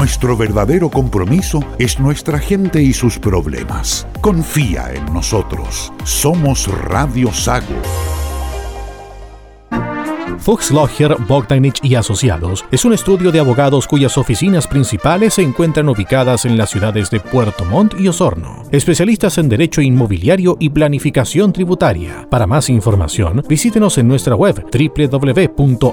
Nuestro verdadero compromiso es nuestra gente y sus problemas. Confía en nosotros. Somos Radio Sago. Fuchs Logger, Bogdanich y Asociados es un estudio de abogados cuyas oficinas principales se encuentran ubicadas en las ciudades de Puerto Montt y Osorno. Especialistas en derecho inmobiliario y planificación tributaria. Para más información, visítenos en nuestra web www.fba.cl.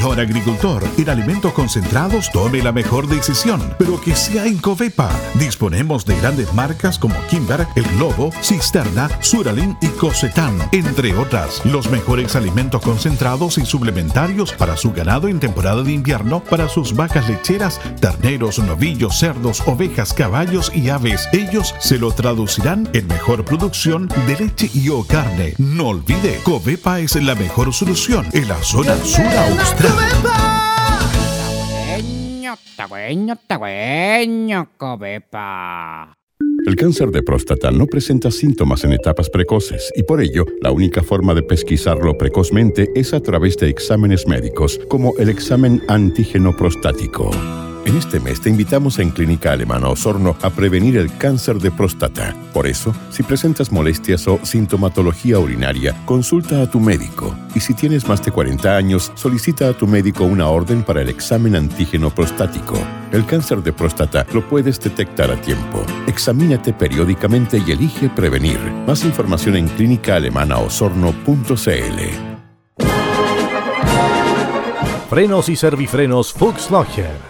Señor agricultor, en alimentos concentrados tome la mejor decisión, pero que sea en Covepa. Disponemos de grandes marcas como Kimber, El Globo, Cisterna, Suralin y Cosetán, entre otras. Los mejores alimentos concentrados y suplementarios para su ganado en temporada de invierno, para sus vacas lecheras, terneros, novillos, cerdos, ovejas, caballos y aves. Ellos se lo traducirán en mejor producción de leche y o carne. No olvide, Covepa es la mejor solución en la zona sur austral. El cáncer de próstata no presenta síntomas en etapas precoces y por ello la única forma de pesquisarlo precozmente es a través de exámenes médicos como el examen antígeno prostático. En este mes te invitamos en Clínica Alemana Osorno a prevenir el cáncer de próstata. Por eso, si presentas molestias o sintomatología urinaria, consulta a tu médico. Y si tienes más de 40 años, solicita a tu médico una orden para el examen antígeno prostático. El cáncer de próstata lo puedes detectar a tiempo. Examínate periódicamente y elige prevenir. Más información en clínicaalemanaosorno.cl. Frenos y servifrenos Fuchs Logger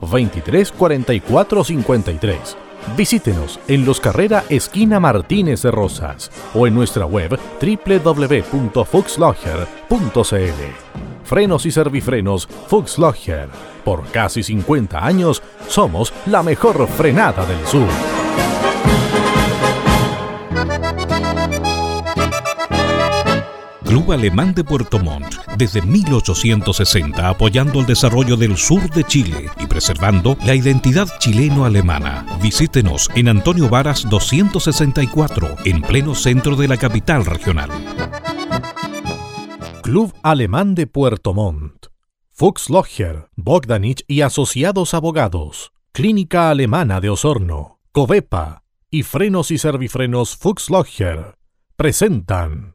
23 44 53. Visítenos en Los Carrera Esquina Martínez de Rosas o en nuestra web www.fuxlogger.cl. Frenos y servifrenos Fuxlogger. Por casi 50 años somos la mejor frenada del sur. Club Alemán de Puerto Montt, desde 1860 apoyando el desarrollo del sur de Chile y preservando la identidad chileno-alemana. Visítenos en Antonio Varas 264, en pleno centro de la capital regional. Club Alemán de Puerto Montt. Fuchs Logger, Bogdanich y Asociados Abogados. Clínica Alemana de Osorno. Covepa y Frenos y Servifrenos Fuchs Logger presentan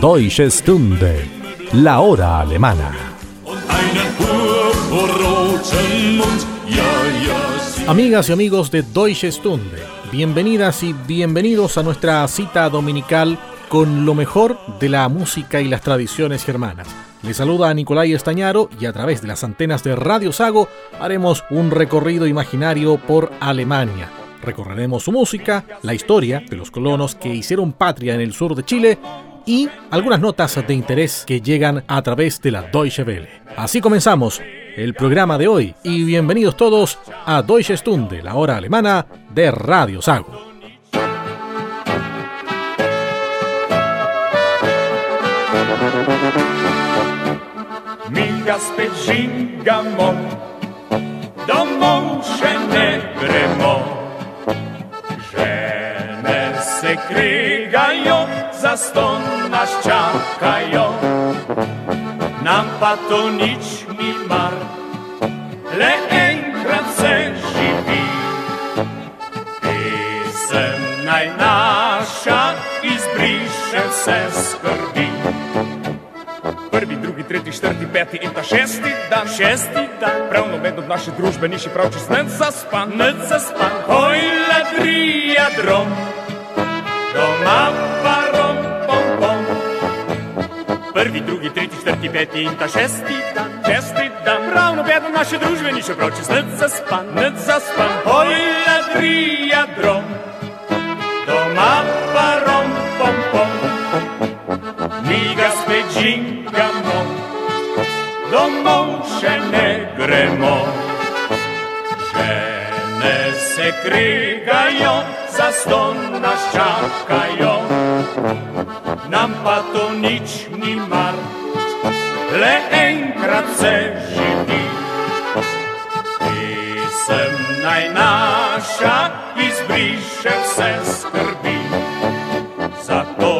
Deutsche Stunde, la hora alemana. Amigas y amigos de Deutsche Stunde, bienvenidas y bienvenidos a nuestra cita dominical con lo mejor de la música y las tradiciones germanas. Les saluda a Nicolai Estañaro y a través de las antenas de Radio Sago haremos un recorrido imaginario por Alemania. Recorreremos su música, la historia de los colonos que hicieron patria en el sur de Chile y algunas notas de interés que llegan a través de la Deutsche Welle. Así comenzamos el programa de hoy y bienvenidos todos a Deutsche Stunde, la hora alemana de Radio Sago. Za ston nas čakajo. Nam pa to nič ni mar, le enkrat se živi. Pesem naj naša izbriše vse skrbi. Prvi, drugi, tretji, četrti, peti in ta šesti dan. Šesti dan. Pravno med od naše družbe ni še prav čez net zaspan. Net zaspan. Oj, ladrija drom, doma pa rom, pom, pom. Prvi, drugi, tretji, četrti, peti in ta šesti dan. Šesti dan. Pravno med od naše družbe ni še prav čez net zaspan. Net zaspan. Oj, ladrija drom, doma pa rom, pom, pom. Mi ga spet žingamo, domov še ne gremo. Žene se krigajo, za ston nas čakajo, nam pa to nič ni mar, le enkrat se živi. Pisem naj naša izbriše vse skrbi, zato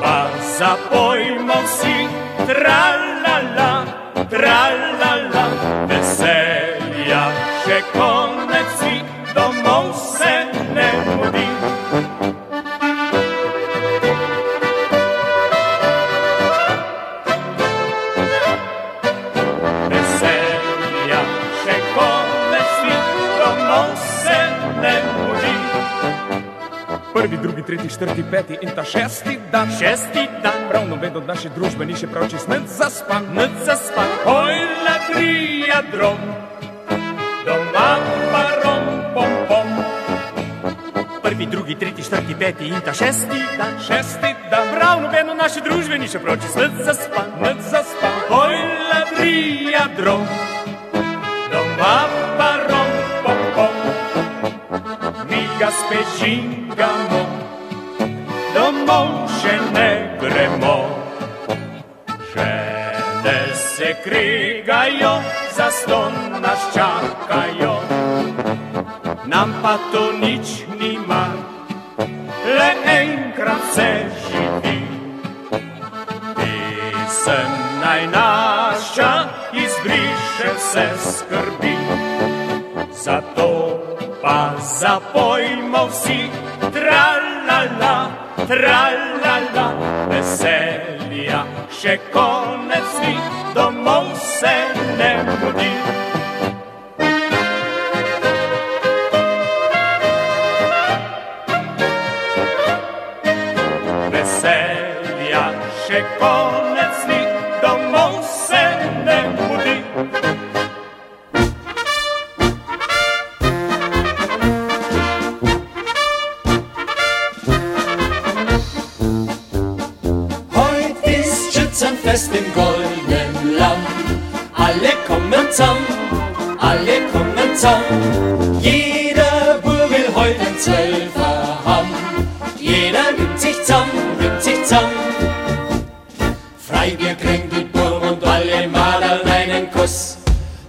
pa zapojmo vsi, tralala, tralala, četrti, peti in ta šesti dan. Šesti dan. Pravno ved od naše družbe ni še prav čez net zaspan. Net zaspan. Oj, ladrija drom, doma pa rom, pom, pom. Prvi, drugi, tretji, četrti, peti in ta šesti dan. Šesti dan, Pravno vedno naše družbe ni še prav čez net zaspan. net zaspan. Oj, ladrija drom, doma pa rom, pom, pom. Mi ga spet žingamo, domov še ne gremo. Žene se krigajo, za ston nas čakajo. Nam pa to nič ni mar, le enkrat se živi. Pisem naj naša izbriše vse skrbi. Zato pa zapojmo vsi, tralala, tralala, veselja, še konec ni, domov se ne mudi. Veselja, še konec zusammen, alle kommen zusammen. Jeder Bub will heut ein Zwölfer haben. Jeder nimmt sich zusammen, nimmt sich zusammen. Freibier Burm und alle Madern einen Kuss.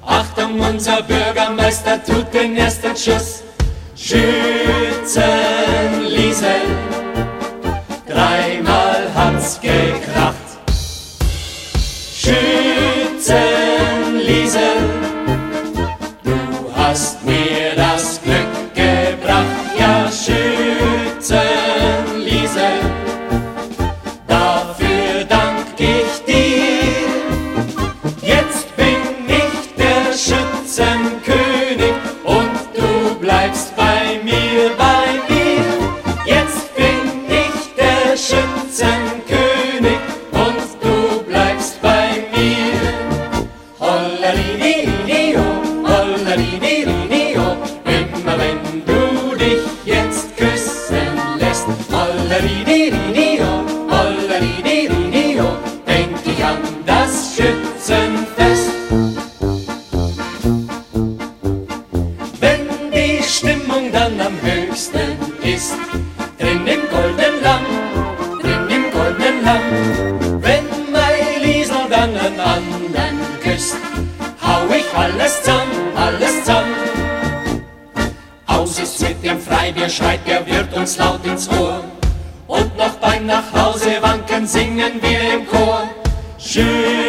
Achtung, unser Bürgermeister tut den ersten Schuss. Schützenliesel, Freibier, schreit der Wirt uns laut ins Ohr. Und noch beim Nachhause wanken singen wir im Chor. Schützenliesel,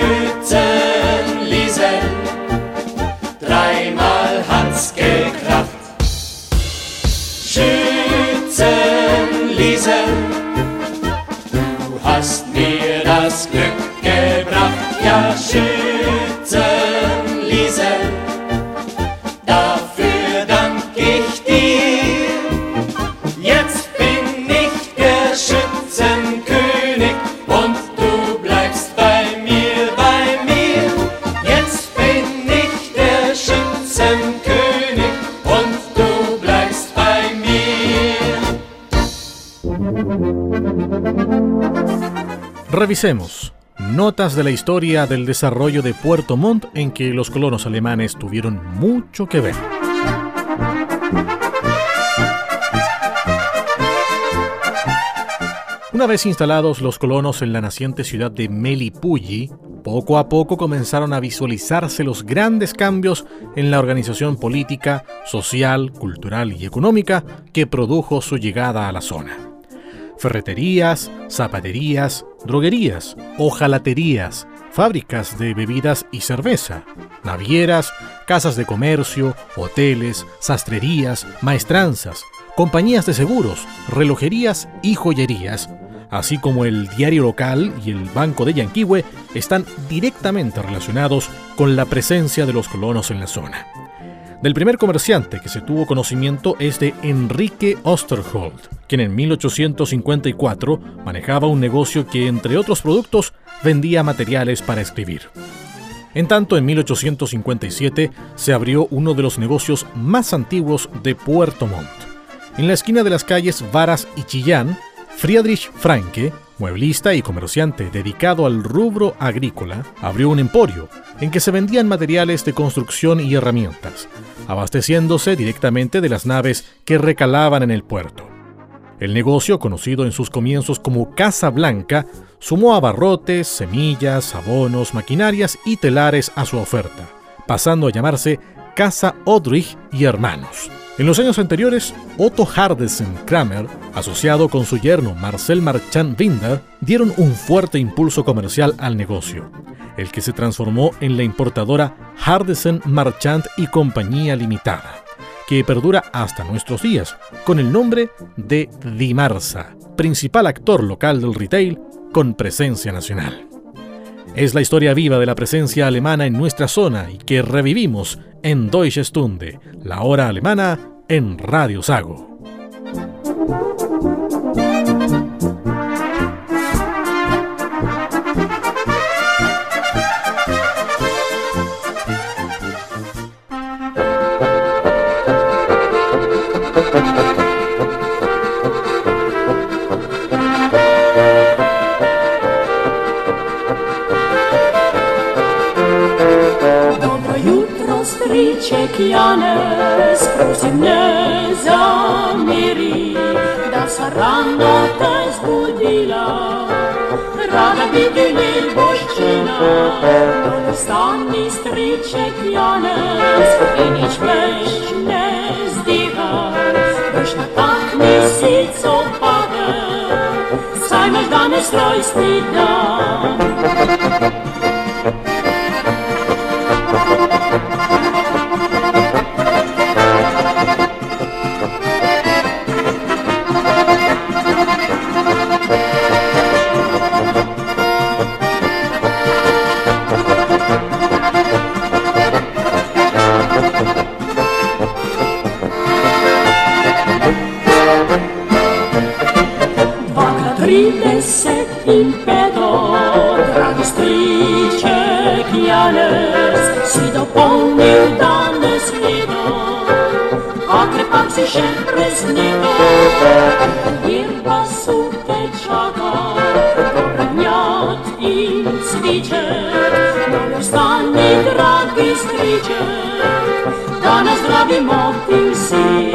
Revisemos. Notas de la historia del desarrollo de Puerto Montt en que los colonos alemanes tuvieron mucho que ver. Una vez instalados los colonos en la naciente ciudad de Melipulli, poco a poco comenzaron a visualizarse los grandes cambios en la organización política, social, cultural y económica que produjo su llegada a la zona ferreterías, zapaterías, droguerías, ojalaterías, fábricas de bebidas y cerveza, navieras, casas de comercio, hoteles, sastrerías, maestranzas, compañías de seguros, relojerías y joyerías, así como el diario local y el Banco de Yanquihue, están directamente relacionados con la presencia de los colonos en la zona. Del primer comerciante que se tuvo conocimiento es de Enrique Osterhold, quien en 1854 manejaba un negocio que, entre otros productos, vendía materiales para escribir. En tanto, en 1857 se abrió uno de los negocios más antiguos de Puerto Montt. En la esquina de las calles Varas y Chillán, Friedrich Franke, mueblista y comerciante dedicado al rubro agrícola, abrió un emporio en que se vendían materiales de construcción y herramientas, abasteciéndose directamente de las naves que recalaban en el puerto. El negocio, conocido en sus comienzos como Casa Blanca, sumó abarrotes, semillas, abonos, maquinarias y telares a su oferta, pasando a llamarse Casa Odrich y Hermanos. En los años anteriores, Otto Hardesen Kramer, asociado con su yerno Marcel Marchand Winder, dieron un fuerte impulso comercial al negocio, el que se transformó en la importadora Hardesen Marchand y Compañía Limitada, que perdura hasta nuestros días, con el nombre de Dimarsa, principal actor local del retail con presencia nacional. Es la historia viva de la presencia alemana en nuestra zona y que revivimos en Deutsche Stunde, la hora alemana en Radio Sago. Janez, prosim ne zameri, da se rano te zbudila. Rada bi bili boščina, stani striček Janez, in nič več ne zdiha, boš na tak mesec opade, saj imaš danes rojstni dan. priče Danas radimo ti svi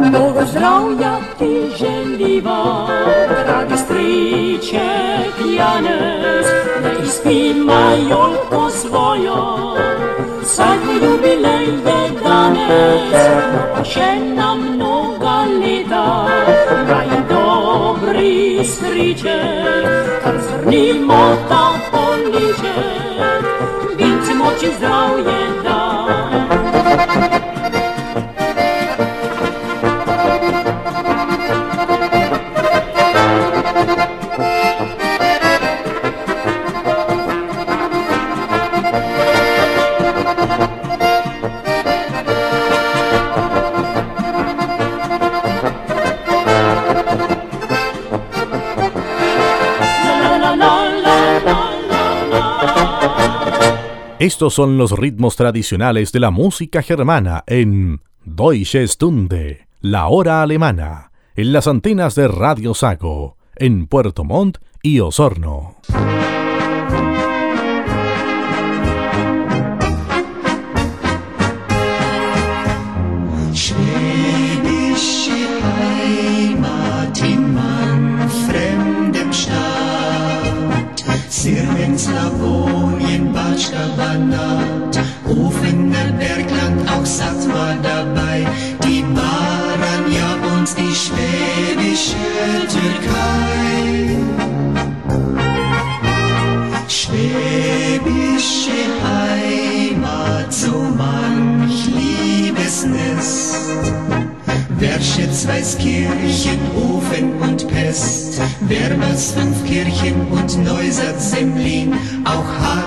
Mnogo zdravlja ti želiva, dragi striče še na mnoga leta, da je dobri striček, kar zrnimo Estos son los ritmos tradicionales de la música germana en Deutsche Stunde, la hora alemana, en las antenas de Radio Saco, en Puerto Montt y Osorno. Birmas fünf Kirchen und Neusatz im Lien auch haben.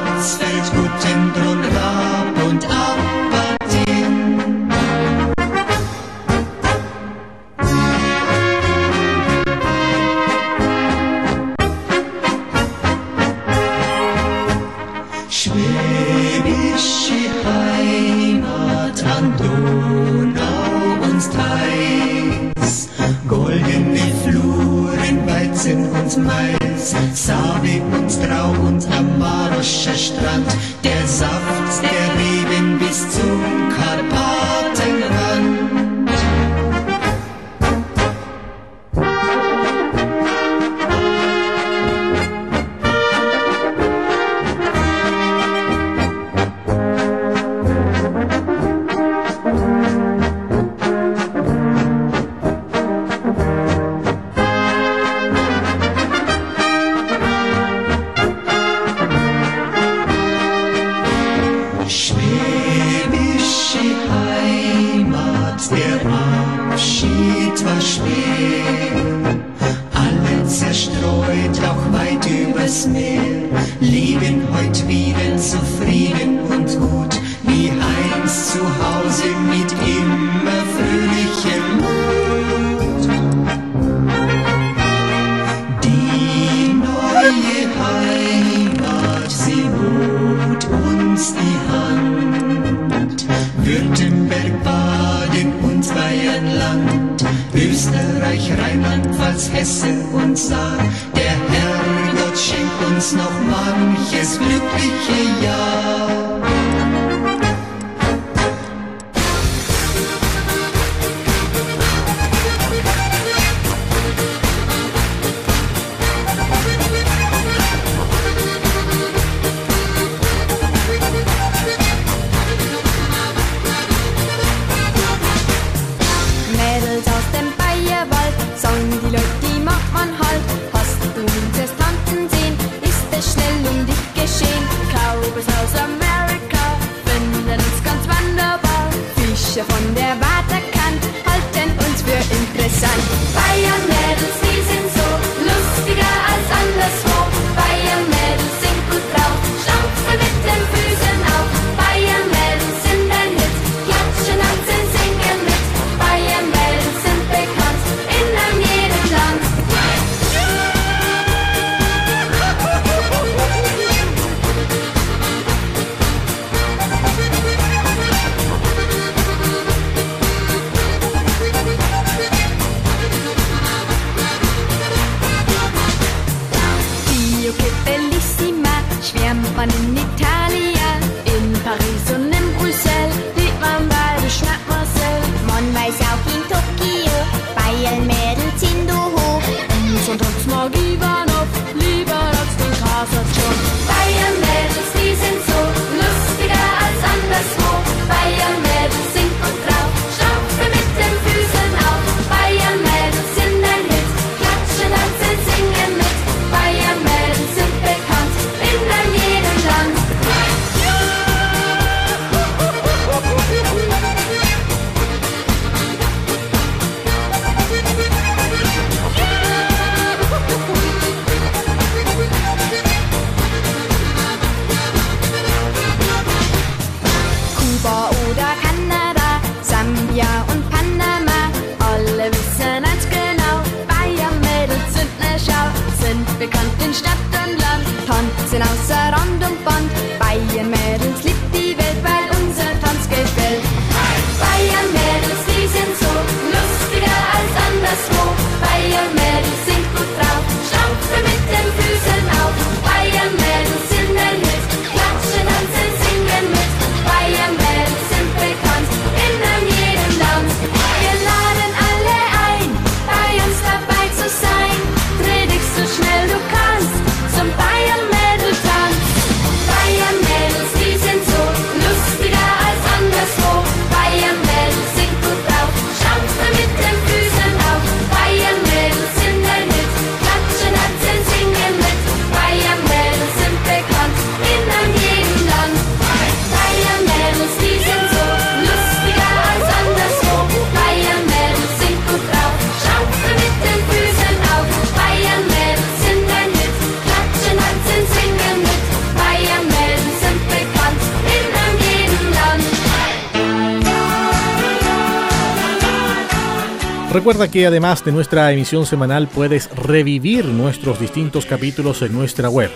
Que además de nuestra emisión semanal puedes revivir nuestros distintos capítulos en nuestra web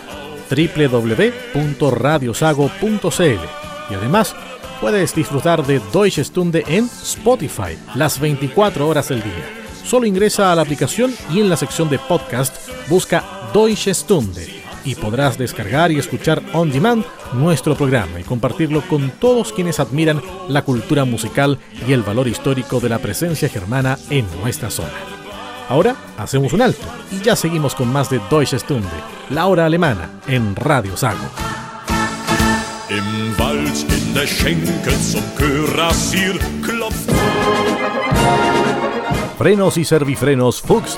www.radiosago.cl y además puedes disfrutar de Deutsche Stunde en Spotify las 24 horas del día. Solo ingresa a la aplicación y en la sección de podcast busca Deutsche Stunde y podrás descargar y escuchar on demand nuestro programa y compartirlo con todos quienes admiran la cultura musical y el valor histórico de la presencia germana en nuestra zona. Ahora hacemos un alto y ya seguimos con más de Deutsche Stunde, la hora alemana en Radio Sago. Frenos y servifrenos Fuchs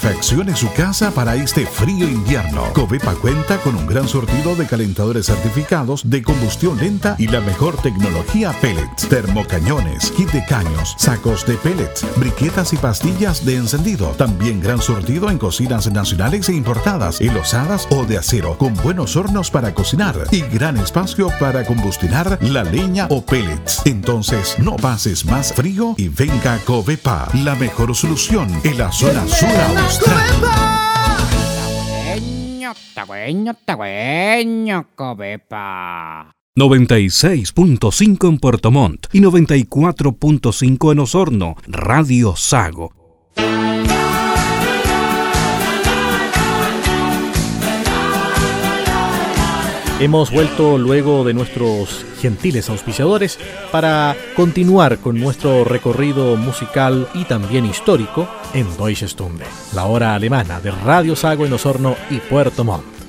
Calefaccione su casa para este frío invierno. Covepa cuenta con un gran sortido de calentadores certificados de combustión lenta y la mejor tecnología pellets, termocañones, kit de caños, sacos de pellets, briquetas y pastillas de encendido. También gran sortido en cocinas nacionales e importadas, enlosadas o de acero, con buenos hornos para cocinar y gran espacio para combustionar la leña o pellets. Entonces, no pases más frío y venga Covepa, la mejor solución en la zona sur 96.5 en Puerto Montt y 94.5 en Osorno, Radio Sago Hemos vuelto luego de nuestros gentiles auspiciadores para continuar con nuestro recorrido musical y también histórico en Deutsche Stunde, la hora alemana de Radio Sago en Osorno y Puerto Montt.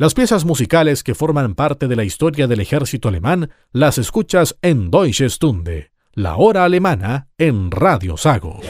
Las piezas musicales que forman parte de la historia del ejército alemán las escuchas en Deutsche Stunde, la hora alemana en Radio Sago.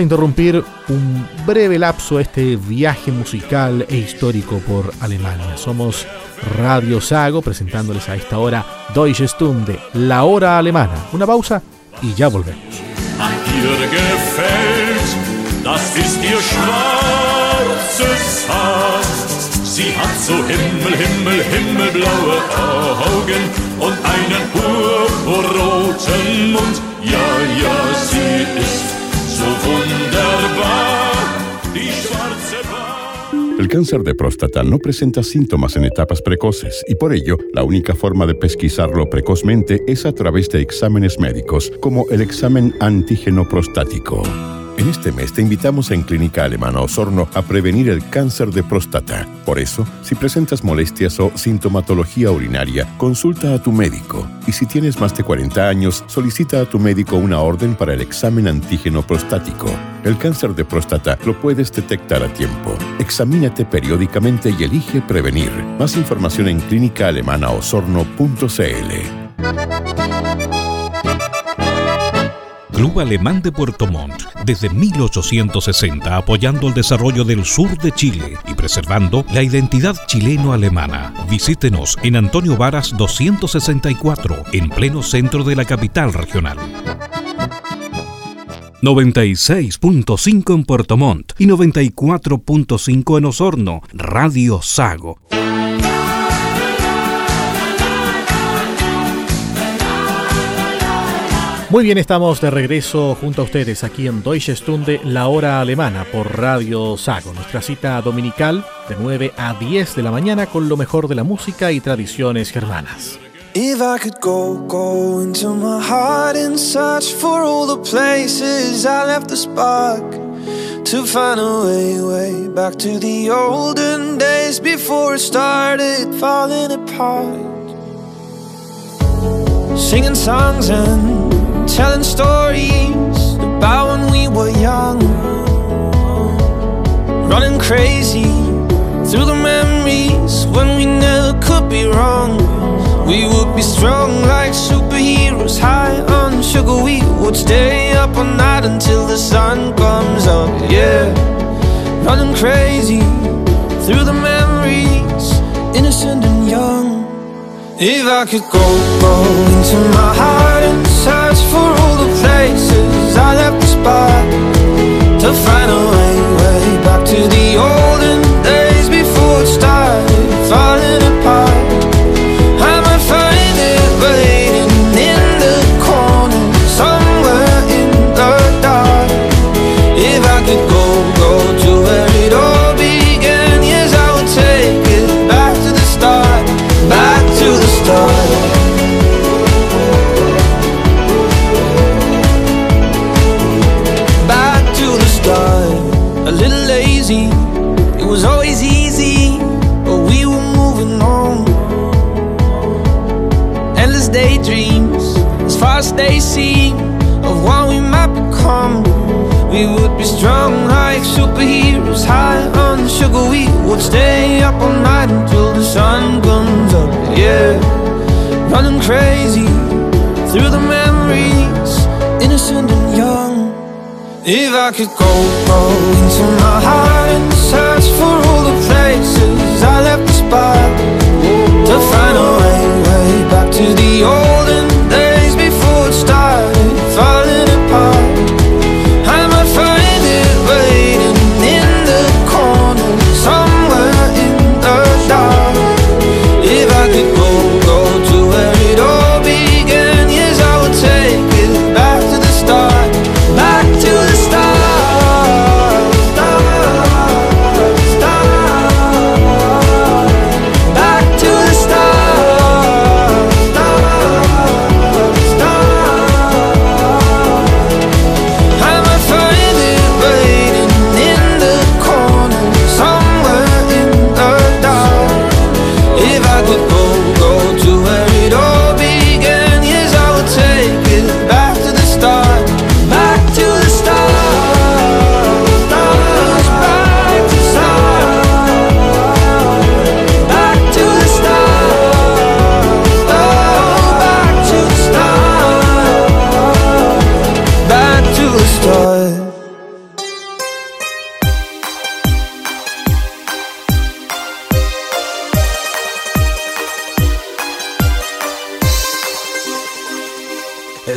A interrumpir un breve lapso este viaje musical e histórico por Alemania. Somos Radio Sago presentándoles a esta hora Deutsche Stunde, la hora alemana. Una pausa y ya volvemos. El cáncer de próstata no presenta síntomas en etapas precoces y por ello la única forma de pesquisarlo precozmente es a través de exámenes médicos como el examen antígeno prostático. En este mes te invitamos en Clínica Alemana Osorno a prevenir el cáncer de próstata. Por eso, si presentas molestias o sintomatología urinaria, consulta a tu médico. Y si tienes más de 40 años, solicita a tu médico una orden para el examen antígeno prostático. El cáncer de próstata lo puedes detectar a tiempo. Examínate periódicamente y elige prevenir. Más información en clínicaalemanaosorno.cl. Club Alemán de Puerto Montt, desde 1860 apoyando el desarrollo del sur de Chile y preservando la identidad chileno-alemana. Visítenos en Antonio Varas 264, en pleno centro de la capital regional. 96.5 en Puerto Montt y 94.5 en Osorno, Radio Sago. Muy bien, estamos de regreso junto a ustedes aquí en Deutsche Stunde, la hora alemana por Radio Sago. Nuestra cita dominical de 9 a 10 de la mañana con lo mejor de la música y tradiciones germanas. If I could go, go into my heart and search for all the places I left the spark to find a way, way back to the olden days before it started falling apart. Singing songs and telling stories about when we were young, running crazy through the memories when we never could be wrong. We would be strong like superheroes, high on sugar. We would stay up all night until the sun comes up. Yeah, running crazy through the memories, innocent and young. If I could go, go into my heart for all the places I left the spot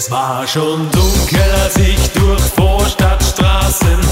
Es war schon dunkel, als ich durch Vorstadtstraßen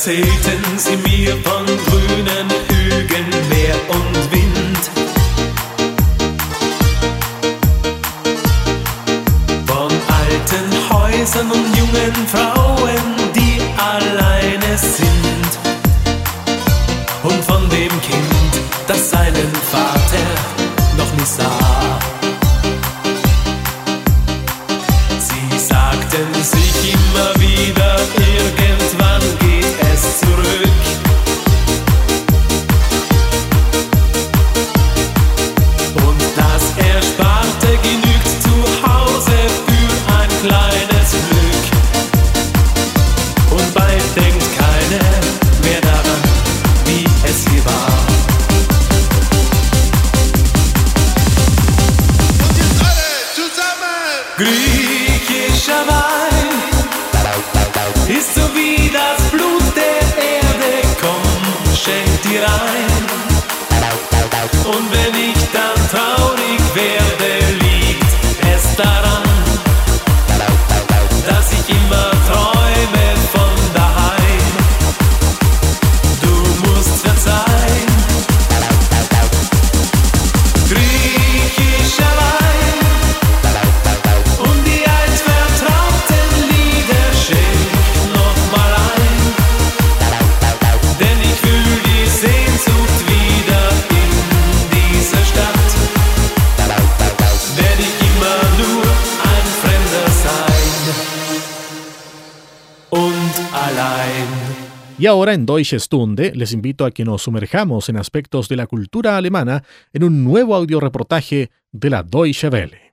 Satan. Y ahora en Deutsche Stunde les invito a que nos sumerjamos en aspectos de la cultura alemana en un nuevo audioreportaje de la Deutsche Welle.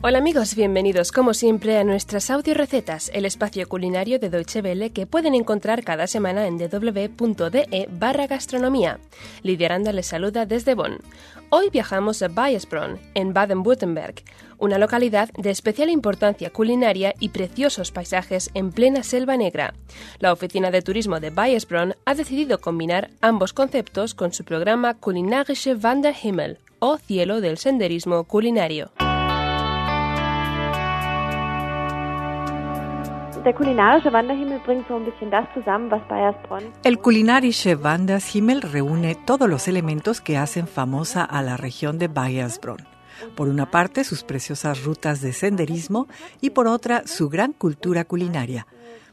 Hola amigos, bienvenidos como siempre a nuestras audio recetas, el espacio culinario de Deutsche Welle que pueden encontrar cada semana en www.de barra gastronomía. Lidia Aranda les saluda desde Bonn. Hoy viajamos a Bayersbronn, en Baden-Württemberg, una localidad de especial importancia culinaria y preciosos paisajes en plena selva negra. La oficina de turismo de Bayersbronn ha decidido combinar ambos conceptos con su programa Kulinarische Wanderhimmel, o cielo del senderismo culinario. Der kulinarische Wanderhimmel bringt reúne todos los elementos que hacen famosa a la región de Bayersbronn. Por una parte, sus preciosas rutas de senderismo y por otra, su gran cultura culinaria.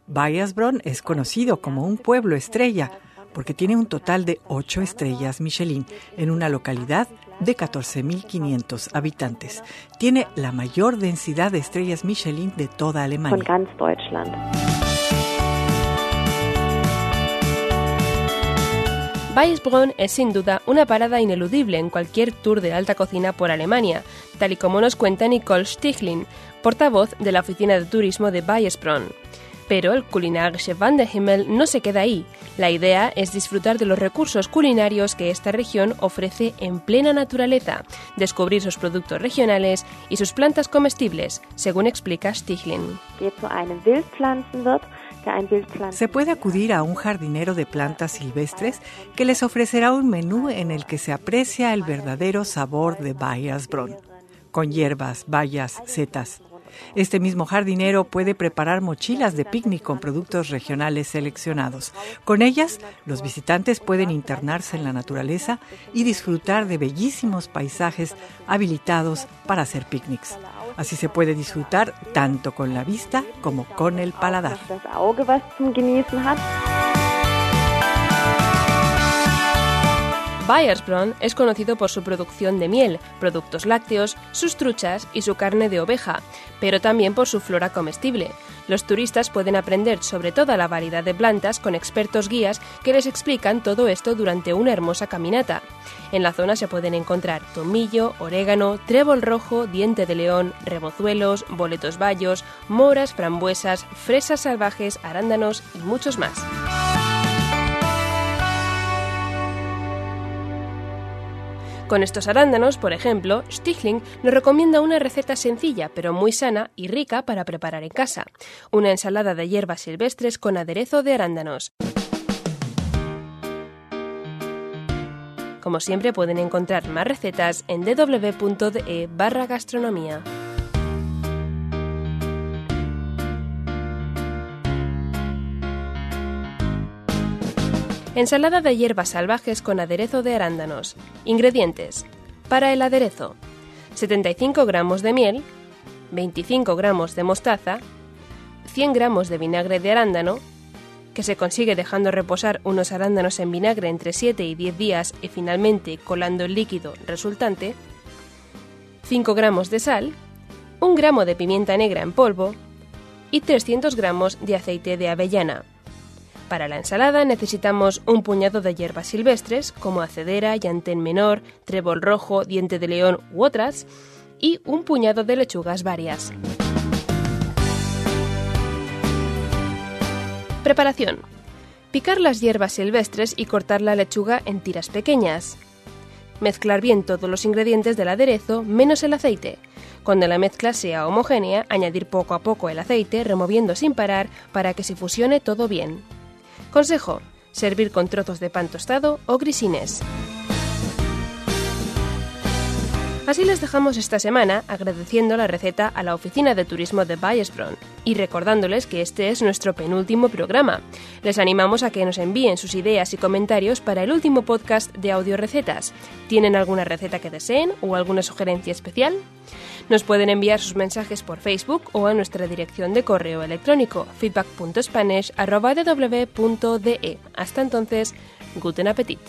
Bayersbronn es conocido como un pueblo estrella, porque tiene un total de 8 estrellas Michelin en una localidad de 14.500 habitantes. Tiene la mayor densidad de estrellas Michelin de toda Alemania. Von ganz Deutschland. Weisbronn es sin duda una parada ineludible en cualquier tour de alta cocina por Alemania, tal y como nos cuenta Nicole Stichlin, portavoz de la oficina de turismo de Weisbronn. Pero el Kulinarische Wanderhimmel no se queda ahí. La idea es disfrutar de los recursos culinarios que esta región ofrece en plena naturaleza, descubrir sus productos regionales y sus plantas comestibles, según explica Stichlin. Se puede acudir a un jardinero de plantas silvestres que les ofrecerá un menú en el que se aprecia el verdadero sabor de Bayersbronn, con hierbas, bayas, setas. Este mismo jardinero puede preparar mochilas de picnic con productos regionales seleccionados. Con ellas, los visitantes pueden internarse en la naturaleza y disfrutar de bellísimos paisajes habilitados para hacer picnics. Así se puede disfrutar tanto con la vista como con el paladar. Bayersbronn es conocido por su producción de miel, productos lácteos, sus truchas y su carne de oveja, pero también por su flora comestible. Los turistas pueden aprender sobre toda la variedad de plantas con expertos guías que les explican todo esto durante una hermosa caminata. En la zona se pueden encontrar tomillo, orégano, trébol rojo, diente de león, rebozuelos, boletos bayos, moras, frambuesas, fresas salvajes, arándanos y muchos más. Con estos arándanos, por ejemplo, Stichling nos recomienda una receta sencilla pero muy sana y rica para preparar en casa, una ensalada de hierbas silvestres con aderezo de arándanos. Como siempre pueden encontrar más recetas en www.de barra. Ensalada de hierbas salvajes con aderezo de arándanos. Ingredientes. Para el aderezo. 75 gramos de miel, 25 gramos de mostaza, 100 gramos de vinagre de arándano, que se consigue dejando reposar unos arándanos en vinagre entre 7 y 10 días y finalmente colando el líquido resultante, 5 gramos de sal, 1 gramo de pimienta negra en polvo y 300 gramos de aceite de avellana. Para la ensalada necesitamos un puñado de hierbas silvestres como acedera, llantén menor, trébol rojo, diente de león u otras, y un puñado de lechugas varias. Preparación. Picar las hierbas silvestres y cortar la lechuga en tiras pequeñas. Mezclar bien todos los ingredientes del aderezo menos el aceite. Cuando la mezcla sea homogénea, añadir poco a poco el aceite, removiendo sin parar para que se fusione todo bien. Consejo. Servir con trozos de pan tostado o grisines. Así les dejamos esta semana agradeciendo la receta a la Oficina de Turismo de Bayersbronn y recordándoles que este es nuestro penúltimo programa. Les animamos a que nos envíen sus ideas y comentarios para el último podcast de audio recetas. ¿Tienen alguna receta que deseen o alguna sugerencia especial? Nos pueden enviar sus mensajes por Facebook o a nuestra dirección de correo electrónico feedback.spanish.ww.de. Hasta entonces, guten appetit.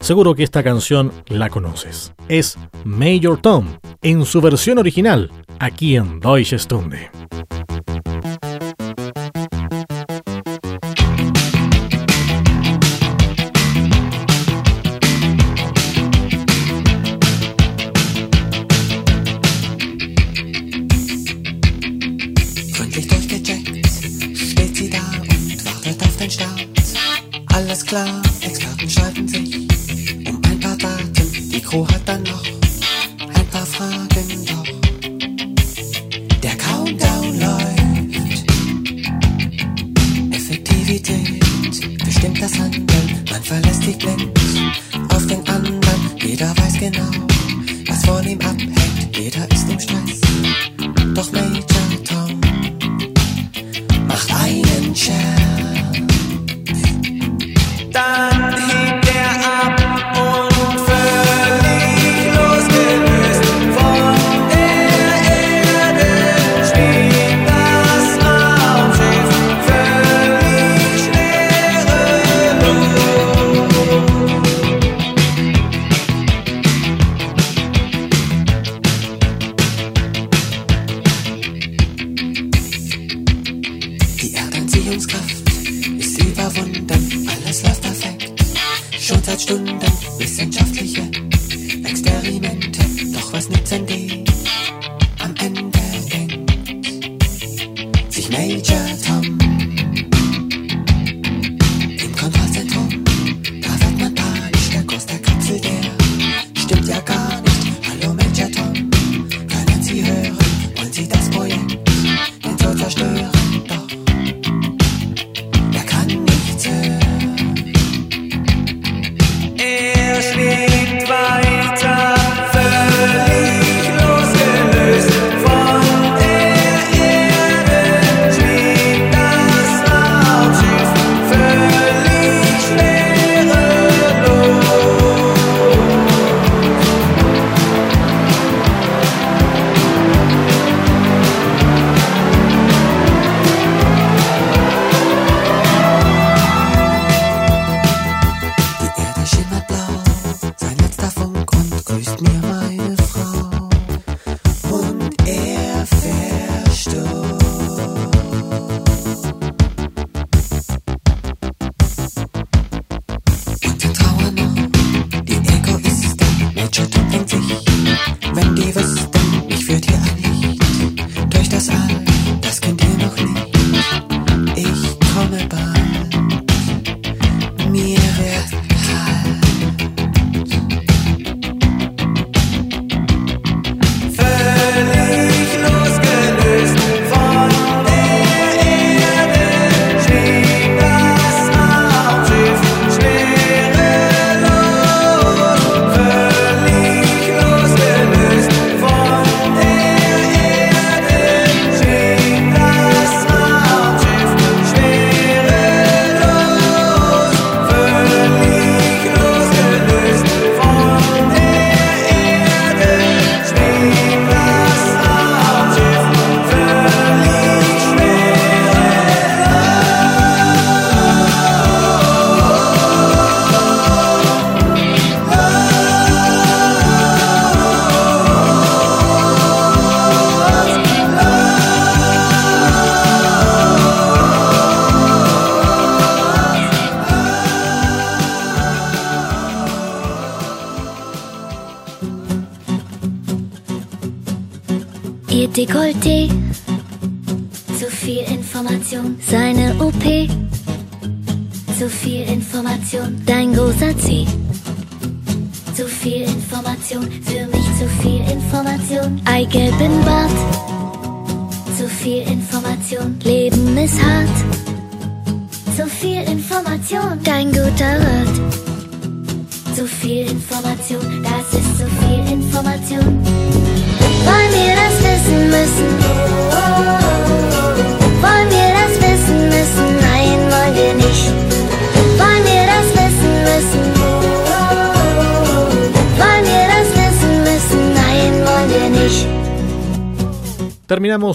Seguro que esta canción la conoces. Es Major Tom, en su versión original, aquí en Deutsche Stunde. Oh.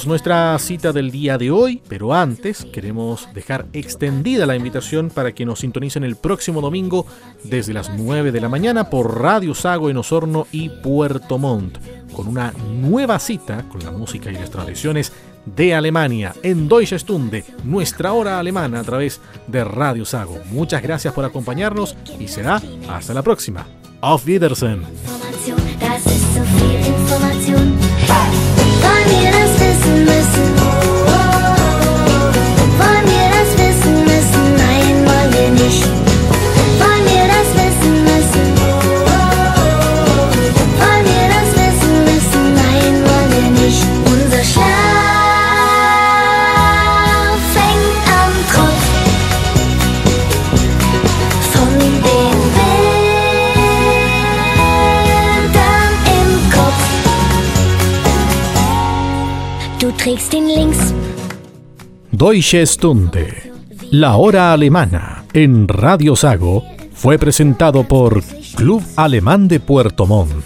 Nuestra cita del día de hoy, pero antes queremos dejar extendida la invitación para que nos sintonicen el próximo domingo desde las 9 de la mañana por Radio Sago en Osorno y Puerto Montt, con una nueva cita con la música y las tradiciones de Alemania en Deutsche Stunde, nuestra hora alemana a través de Radio Sago. Muchas gracias por acompañarnos y será hasta la próxima. Auf Wiedersehen. listen. Deutsche Stunde, la hora alemana, en Radio Sago, fue presentado por Club Alemán de Puerto Montt,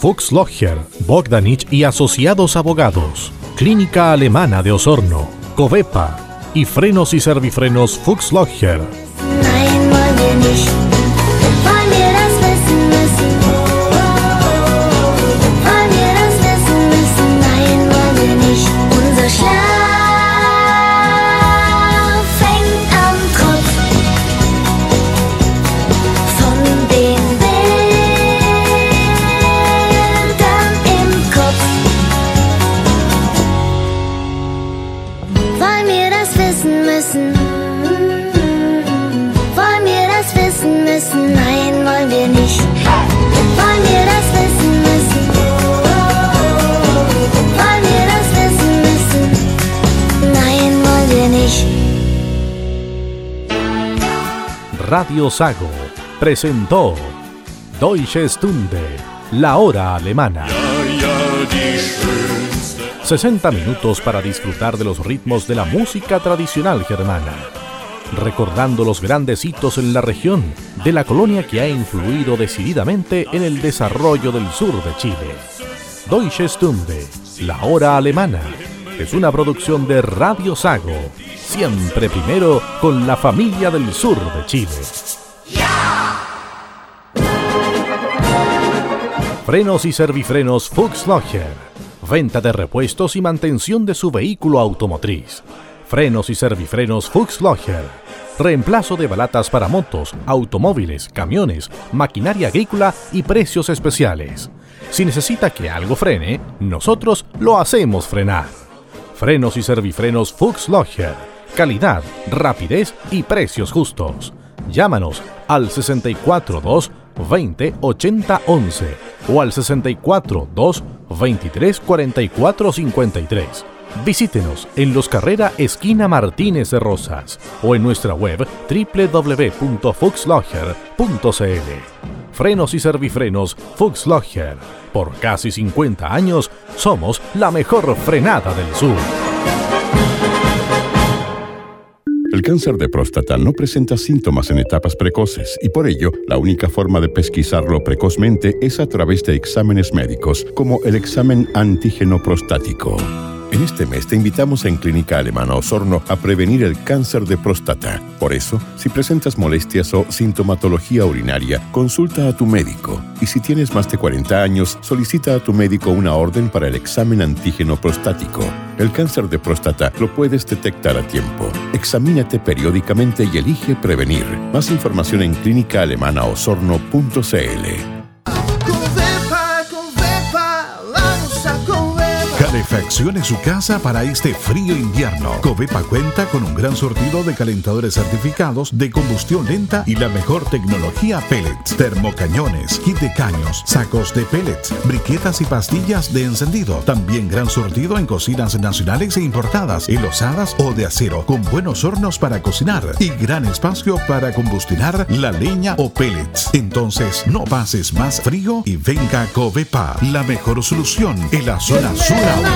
Fuchs Logger, Bogdanich y Asociados Abogados, Clínica Alemana de Osorno, Covepa y Frenos y Servifrenos Fuchs Logger. Radio Sago presentó Deutsche Stunde, la hora alemana. 60 minutos para disfrutar de los ritmos de la música tradicional germana, recordando los grandes hitos en la región de la colonia que ha influido decididamente en el desarrollo del sur de Chile. Deutsche Stunde, la hora alemana, es una producción de Radio Sago, siempre primero con la familia del sur de Chile. Frenos y servifrenos Fuchs Venta de repuestos y mantención de su vehículo automotriz. Frenos y servifrenos Fuchs Reemplazo de balatas para motos, automóviles, camiones, maquinaria agrícola y precios especiales. Si necesita que algo frene, nosotros lo hacemos frenar. Frenos y servifrenos Fuchs Calidad, rapidez y precios justos. Llámanos al 642 20 80 11 o al 642 23 44 53. Visítenos en Los Carrera Esquina Martínez de Rosas o en nuestra web www.fuxlogger.cl. Frenos y servifrenos Fuxlogger. Por casi 50 años somos la mejor frenada del sur. El cáncer de próstata no presenta síntomas en etapas precoces y por ello la única forma de pesquisarlo precozmente es a través de exámenes médicos como el examen antígeno prostático. En este mes te invitamos en Clínica Alemana Osorno a prevenir el cáncer de próstata. Por eso, si presentas molestias o sintomatología urinaria, consulta a tu médico. Y si tienes más de 40 años, solicita a tu médico una orden para el examen antígeno prostático. El cáncer de próstata lo puedes detectar a tiempo. Examínate periódicamente y elige prevenir. Más información en clínicaalemanaosorno.cl. Calefaccione su casa para este frío invierno. Covepa cuenta con un gran surtido de calentadores certificados de combustión lenta y la mejor tecnología pellets, termocañones, kit de caños, sacos de pellets, briquetas y pastillas de encendido. También gran surtido en cocinas nacionales e importadas, enlosadas o de acero, con buenos hornos para cocinar y gran espacio para combustionar la leña o pellets. Entonces, no pases más frío y venga Covepa, la mejor solución en la zona sur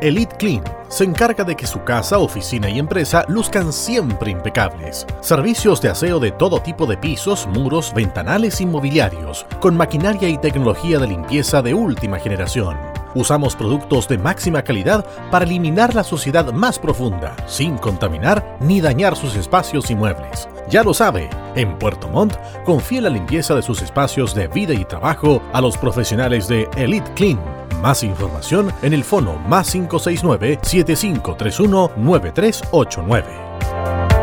Elite Clean se encarga de que su casa, oficina y empresa luzcan siempre impecables. Servicios de aseo de todo tipo de pisos, muros, ventanales y mobiliarios, con maquinaria y tecnología de limpieza de última generación. Usamos productos de máxima calidad para eliminar la suciedad más profunda, sin contaminar ni dañar sus espacios y muebles. Ya lo sabe, en Puerto Montt confía la limpieza de sus espacios de vida y trabajo a los profesionales de Elite Clean. Más información en el fono más 569 7531 9389.